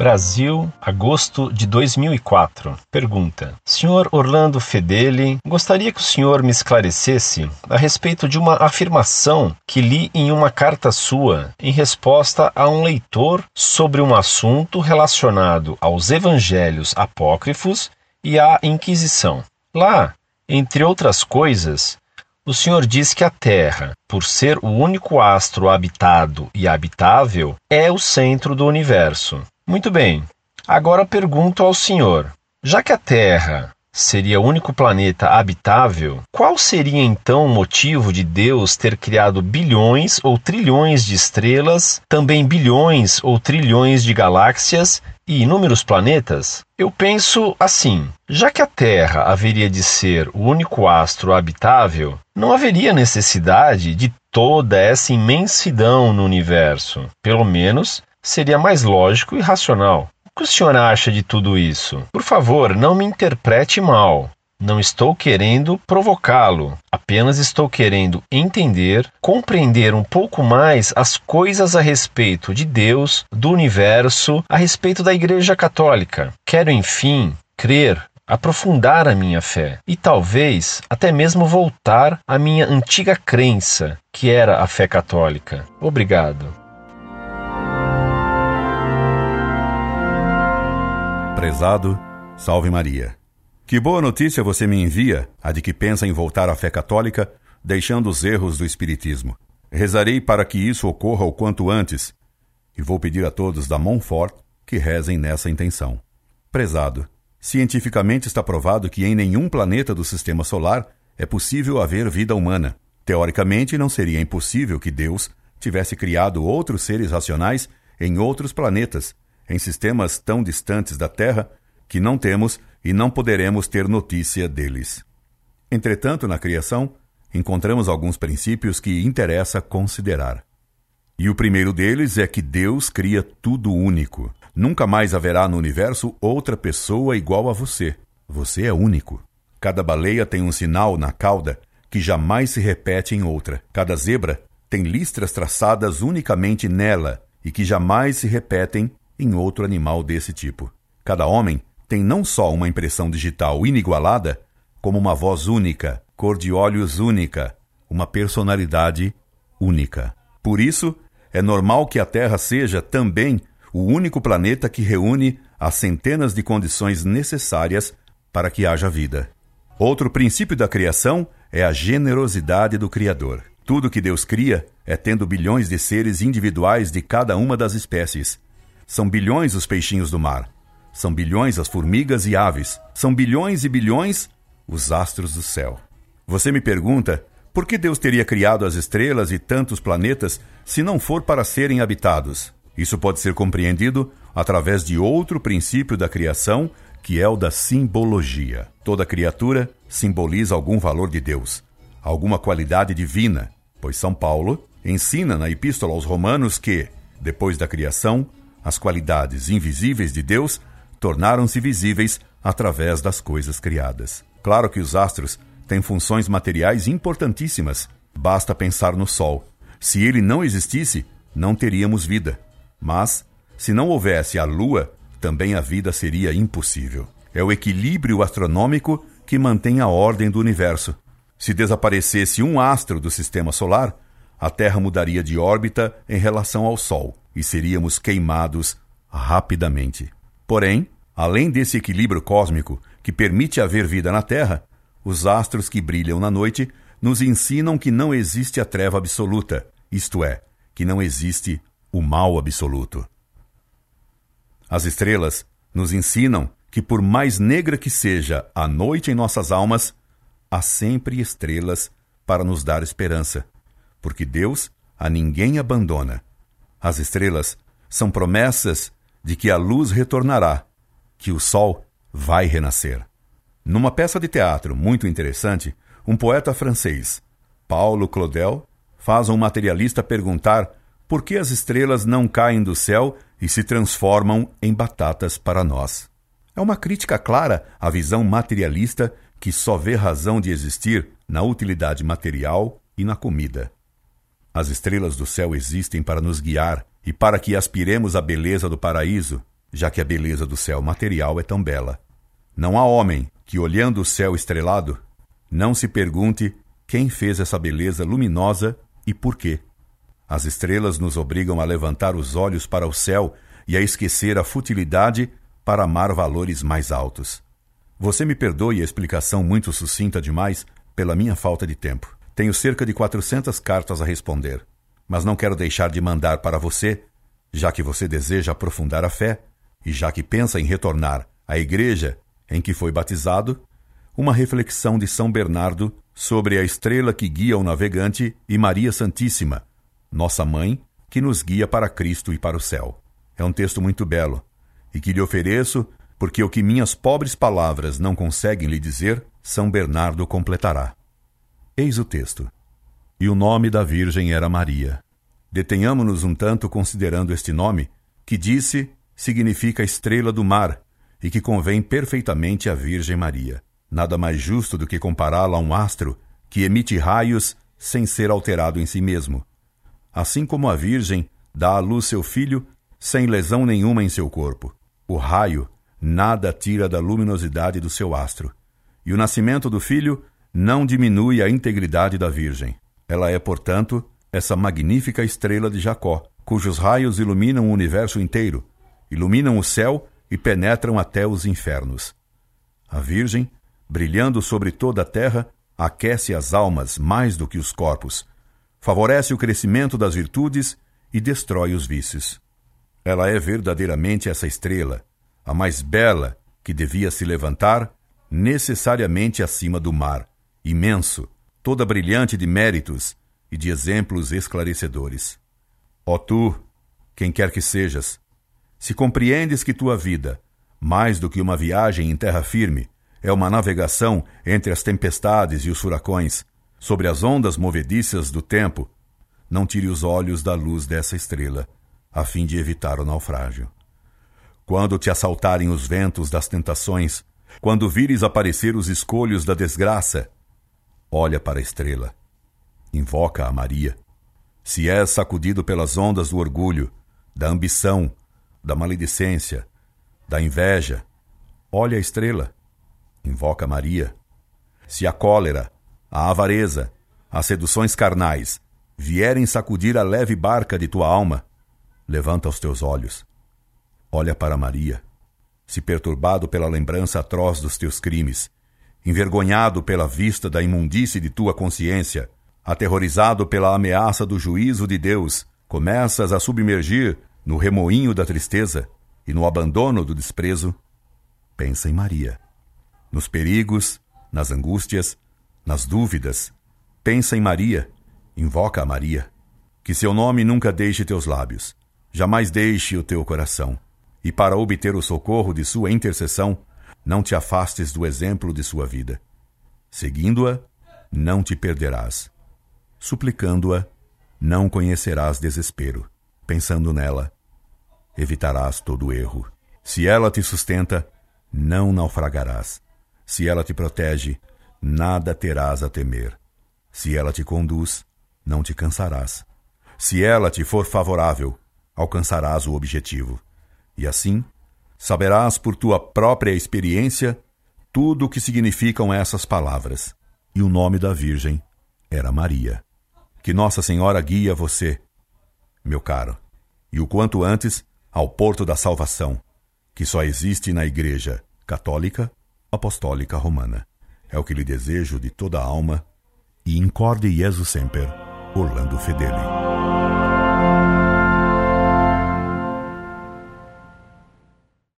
Brasil, agosto de 2004. Pergunta: Senhor Orlando Fedeli, gostaria que o senhor me esclarecesse a respeito de uma afirmação que li em uma carta sua em resposta a um leitor sobre um assunto relacionado aos evangelhos apócrifos e à Inquisição. Lá, entre outras coisas, o senhor diz que a Terra, por ser o único astro habitado e habitável, é o centro do universo. Muito bem. Agora pergunto ao senhor: já que a Terra seria o único planeta habitável, qual seria então o motivo de Deus ter criado bilhões ou trilhões de estrelas, também bilhões ou trilhões de galáxias e inúmeros planetas? Eu penso assim: já que a Terra haveria de ser o único astro habitável, não haveria necessidade de toda essa imensidão no universo. Pelo menos seria mais lógico e racional. O que o senhor acha de tudo isso? Por favor, não me interprete mal. Não estou querendo provocá-lo, apenas estou querendo entender, compreender um pouco mais as coisas a respeito de Deus, do universo, a respeito da Igreja Católica. Quero, enfim, crer, aprofundar a minha fé e talvez até mesmo voltar à minha antiga crença, que era a fé católica. Obrigado. Prezado, salve Maria. Que boa notícia você me envia, a de que pensa em voltar à fé católica, deixando os erros do Espiritismo. Rezarei para que isso ocorra o quanto antes, e vou pedir a todos da Montfort que rezem nessa intenção. Prezado, cientificamente está provado que em nenhum planeta do sistema solar é possível haver vida humana. Teoricamente, não seria impossível que Deus tivesse criado outros seres racionais em outros planetas em sistemas tão distantes da Terra que não temos e não poderemos ter notícia deles. Entretanto, na criação, encontramos alguns princípios que interessa considerar. E o primeiro deles é que Deus cria tudo único. Nunca mais haverá no universo outra pessoa igual a você. Você é único. Cada baleia tem um sinal na cauda que jamais se repete em outra. Cada zebra tem listras traçadas unicamente nela e que jamais se repetem em outro animal desse tipo. Cada homem tem não só uma impressão digital inigualada, como uma voz única, cor de olhos única, uma personalidade única. Por isso, é normal que a Terra seja também o único planeta que reúne as centenas de condições necessárias para que haja vida. Outro princípio da criação é a generosidade do Criador. Tudo que Deus cria é tendo bilhões de seres individuais de cada uma das espécies, são bilhões os peixinhos do mar. São bilhões as formigas e aves. São bilhões e bilhões os astros do céu. Você me pergunta por que Deus teria criado as estrelas e tantos planetas se não for para serem habitados? Isso pode ser compreendido através de outro princípio da criação, que é o da simbologia. Toda criatura simboliza algum valor de Deus, alguma qualidade divina, pois São Paulo ensina na Epístola aos Romanos que, depois da criação, as qualidades invisíveis de Deus tornaram-se visíveis através das coisas criadas. Claro que os astros têm funções materiais importantíssimas. Basta pensar no Sol. Se ele não existisse, não teríamos vida. Mas, se não houvesse a Lua, também a vida seria impossível. É o equilíbrio astronômico que mantém a ordem do universo. Se desaparecesse um astro do sistema solar, a Terra mudaria de órbita em relação ao Sol e seríamos queimados rapidamente. Porém, além desse equilíbrio cósmico que permite haver vida na Terra, os astros que brilham na noite nos ensinam que não existe a treva absoluta, isto é, que não existe o mal absoluto. As estrelas nos ensinam que, por mais negra que seja a noite em nossas almas, há sempre estrelas para nos dar esperança, porque Deus a ninguém abandona as estrelas são promessas de que a luz retornará, que o sol vai renascer. Numa peça de teatro muito interessante, um poeta francês, Paulo Claudel, faz um materialista perguntar por que as estrelas não caem do céu e se transformam em batatas para nós. É uma crítica clara à visão materialista que só vê razão de existir na utilidade material e na comida. As estrelas do céu existem para nos guiar e para que aspiremos a beleza do paraíso, já que a beleza do céu material é tão bela. Não há homem que, olhando o céu estrelado, não se pergunte quem fez essa beleza luminosa e por quê. As estrelas nos obrigam a levantar os olhos para o céu e a esquecer a futilidade para amar valores mais altos. Você me perdoe a explicação muito sucinta demais pela minha falta de tempo. Tenho cerca de 400 cartas a responder, mas não quero deixar de mandar para você, já que você deseja aprofundar a fé e já que pensa em retornar à igreja em que foi batizado, uma reflexão de São Bernardo sobre a estrela que guia o navegante e Maria Santíssima, nossa mãe, que nos guia para Cristo e para o céu. É um texto muito belo e que lhe ofereço porque o que minhas pobres palavras não conseguem lhe dizer, São Bernardo completará. Eis o texto. E o nome da Virgem era Maria. Detenhamo-nos um tanto considerando este nome, que disse significa estrela do mar, e que convém perfeitamente à Virgem Maria. Nada mais justo do que compará-la a um astro que emite raios sem ser alterado em si mesmo. Assim como a Virgem dá à luz seu filho sem lesão nenhuma em seu corpo. O raio nada tira da luminosidade do seu astro. E o nascimento do filho não diminui a integridade da Virgem. Ela é, portanto, essa magnífica estrela de Jacó, cujos raios iluminam o universo inteiro, iluminam o céu e penetram até os infernos. A Virgem, brilhando sobre toda a terra, aquece as almas mais do que os corpos, favorece o crescimento das virtudes e destrói os vícios. Ela é verdadeiramente essa estrela, a mais bela que devia se levantar necessariamente acima do mar, imenso, toda brilhante de méritos e de exemplos esclarecedores. Ó tu, quem quer que sejas, se compreendes que tua vida, mais do que uma viagem em terra firme, é uma navegação entre as tempestades e os furacões, sobre as ondas movediças do tempo, não tire os olhos da luz dessa estrela, a fim de evitar o naufrágio. Quando te assaltarem os ventos das tentações, quando vires aparecer os escolhos da desgraça, olha para a estrela, invoca a Maria. Se és sacudido pelas ondas do orgulho, da ambição, da maledicência, da inveja, olha a estrela, invoca Maria. Se a cólera, a avareza, as seduções carnais vierem sacudir a leve barca de tua alma, levanta os teus olhos olha para Maria. Se perturbado pela lembrança atroz dos teus crimes, envergonhado pela vista da imundície de tua consciência, aterrorizado pela ameaça do juízo de Deus, começas a submergir no remoinho da tristeza e no abandono do desprezo, pensa em Maria. Nos perigos, nas angústias, nas dúvidas, pensa em Maria, invoca a Maria. Que seu nome nunca deixe teus lábios, jamais deixe o teu coração e para obter o socorro de sua intercessão, não te afastes do exemplo de sua vida. Seguindo-a, não te perderás. Suplicando-a, não conhecerás desespero. Pensando nela, evitarás todo erro. Se ela te sustenta, não naufragarás. Se ela te protege, nada terás a temer. Se ela te conduz, não te cansarás. Se ela te for favorável, alcançarás o objetivo. E assim, saberás por tua própria experiência tudo o que significam essas palavras. E o nome da Virgem era Maria. Que Nossa Senhora guie você, meu caro, e o quanto antes ao porto da salvação, que só existe na Igreja Católica Apostólica Romana. É o que lhe desejo de toda a alma e incorde Jesus Semper, Orlando Fedeli.